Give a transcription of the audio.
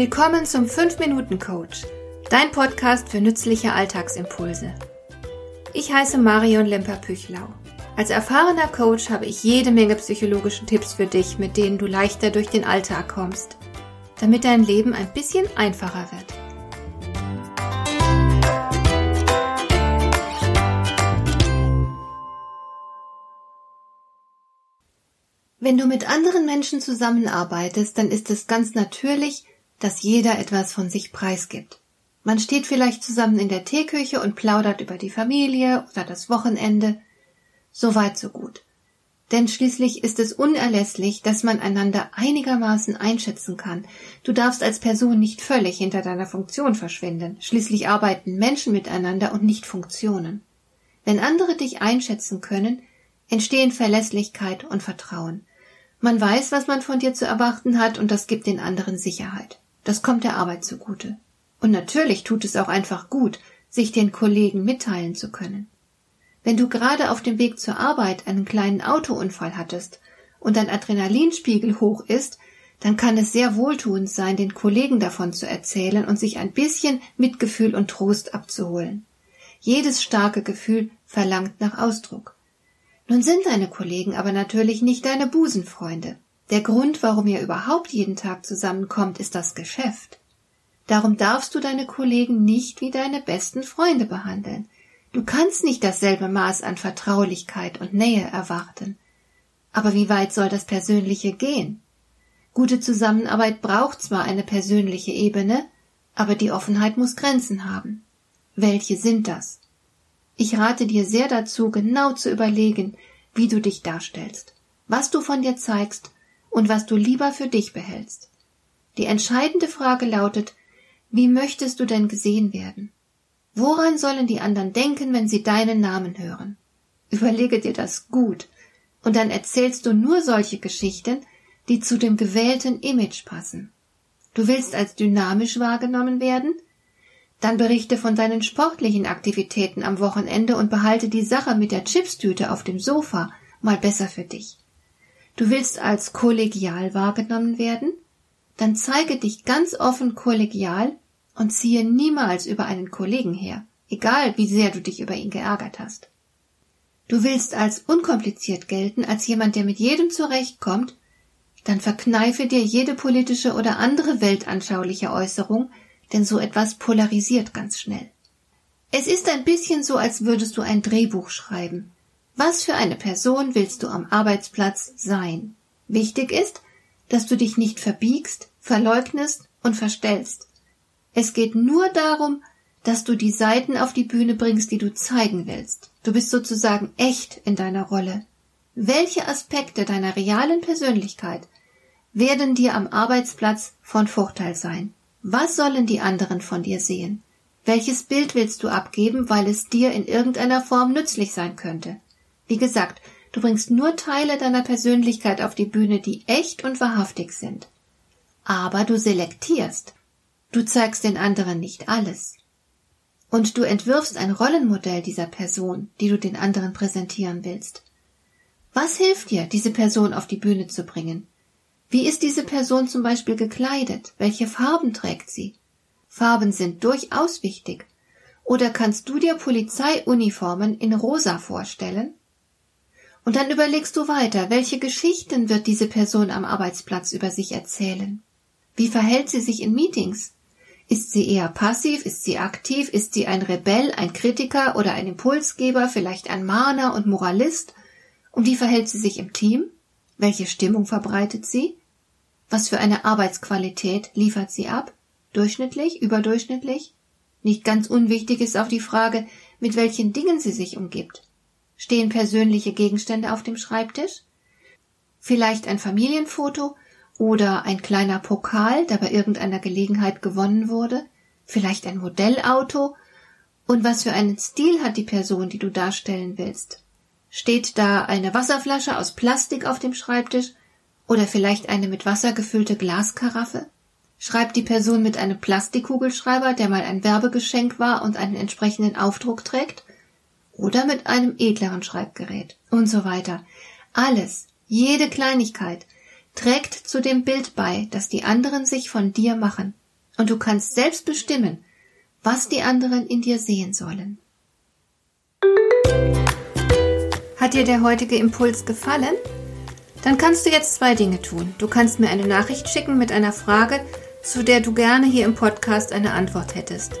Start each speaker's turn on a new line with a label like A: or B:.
A: Willkommen zum 5-Minuten-Coach, dein Podcast für nützliche Alltagsimpulse. Ich heiße Marion Lemper-Püchlau. Als erfahrener Coach habe ich jede Menge psychologische Tipps für dich, mit denen du leichter durch den Alltag kommst, damit dein Leben ein bisschen einfacher wird. Wenn du mit anderen Menschen zusammenarbeitest, dann ist es ganz natürlich, dass jeder etwas von sich preisgibt. Man steht vielleicht zusammen in der Teeküche und plaudert über die Familie oder das Wochenende. So weit, so gut. Denn schließlich ist es unerlässlich, dass man einander einigermaßen einschätzen kann. Du darfst als Person nicht völlig hinter deiner Funktion verschwinden. Schließlich arbeiten Menschen miteinander und nicht Funktionen. Wenn andere dich einschätzen können, entstehen Verlässlichkeit und Vertrauen. Man weiß, was man von dir zu erwarten hat, und das gibt den anderen Sicherheit. Das kommt der Arbeit zugute. Und natürlich tut es auch einfach gut, sich den Kollegen mitteilen zu können. Wenn du gerade auf dem Weg zur Arbeit einen kleinen Autounfall hattest und dein Adrenalinspiegel hoch ist, dann kann es sehr wohltuend sein, den Kollegen davon zu erzählen und sich ein bisschen Mitgefühl und Trost abzuholen. Jedes starke Gefühl verlangt nach Ausdruck. Nun sind deine Kollegen aber natürlich nicht deine Busenfreunde. Der Grund, warum ihr überhaupt jeden Tag zusammenkommt, ist das Geschäft. Darum darfst du deine Kollegen nicht wie deine besten Freunde behandeln. Du kannst nicht dasselbe Maß an Vertraulichkeit und Nähe erwarten. Aber wie weit soll das Persönliche gehen? Gute Zusammenarbeit braucht zwar eine persönliche Ebene, aber die Offenheit muss Grenzen haben. Welche sind das? Ich rate dir sehr dazu, genau zu überlegen, wie du dich darstellst, was du von dir zeigst und was du lieber für dich behältst. Die entscheidende Frage lautet, wie möchtest du denn gesehen werden? Woran sollen die anderen denken, wenn sie deinen Namen hören? Überlege dir das gut, und dann erzählst du nur solche Geschichten, die zu dem gewählten Image passen. Du willst als dynamisch wahrgenommen werden? Dann berichte von deinen sportlichen Aktivitäten am Wochenende und behalte die Sache mit der Chipstüte auf dem Sofa mal besser für dich. Du willst als kollegial wahrgenommen werden? Dann zeige dich ganz offen kollegial und ziehe niemals über einen Kollegen her, egal wie sehr du dich über ihn geärgert hast. Du willst als unkompliziert gelten, als jemand, der mit jedem zurechtkommt, dann verkneife dir jede politische oder andere weltanschauliche Äußerung, denn so etwas polarisiert ganz schnell. Es ist ein bisschen so, als würdest du ein Drehbuch schreiben. Was für eine Person willst du am Arbeitsplatz sein? Wichtig ist, dass du dich nicht verbiegst, verleugnest und verstellst. Es geht nur darum, dass du die Seiten auf die Bühne bringst, die du zeigen willst. Du bist sozusagen echt in deiner Rolle. Welche Aspekte deiner realen Persönlichkeit werden dir am Arbeitsplatz von Vorteil sein? Was sollen die anderen von dir sehen? Welches Bild willst du abgeben, weil es dir in irgendeiner Form nützlich sein könnte? Wie gesagt, du bringst nur Teile deiner Persönlichkeit auf die Bühne, die echt und wahrhaftig sind. Aber du selektierst. Du zeigst den anderen nicht alles. Und du entwirfst ein Rollenmodell dieser Person, die du den anderen präsentieren willst. Was hilft dir, diese Person auf die Bühne zu bringen? Wie ist diese Person zum Beispiel gekleidet? Welche Farben trägt sie? Farben sind durchaus wichtig. Oder kannst du dir Polizeiuniformen in rosa vorstellen? Und dann überlegst du weiter, welche Geschichten wird diese Person am Arbeitsplatz über sich erzählen? Wie verhält sie sich in Meetings? Ist sie eher passiv? Ist sie aktiv? Ist sie ein Rebell, ein Kritiker oder ein Impulsgeber, vielleicht ein Mahner und Moralist? Und wie verhält sie sich im Team? Welche Stimmung verbreitet sie? Was für eine Arbeitsqualität liefert sie ab? Durchschnittlich? Überdurchschnittlich? Nicht ganz unwichtig ist auch die Frage, mit welchen Dingen sie sich umgibt. Stehen persönliche Gegenstände auf dem Schreibtisch? Vielleicht ein Familienfoto oder ein kleiner Pokal, der bei irgendeiner Gelegenheit gewonnen wurde? Vielleicht ein Modellauto? Und was für einen Stil hat die Person, die du darstellen willst? Steht da eine Wasserflasche aus Plastik auf dem Schreibtisch oder vielleicht eine mit Wasser gefüllte Glaskaraffe? Schreibt die Person mit einem Plastikkugelschreiber, der mal ein Werbegeschenk war und einen entsprechenden Aufdruck trägt? Oder mit einem edleren Schreibgerät und so weiter. Alles, jede Kleinigkeit trägt zu dem Bild bei, das die anderen sich von dir machen. Und du kannst selbst bestimmen, was die anderen in dir sehen sollen. Hat dir der heutige Impuls gefallen? Dann kannst du jetzt zwei Dinge tun. Du kannst mir eine Nachricht schicken mit einer Frage, zu der du gerne hier im Podcast eine Antwort hättest.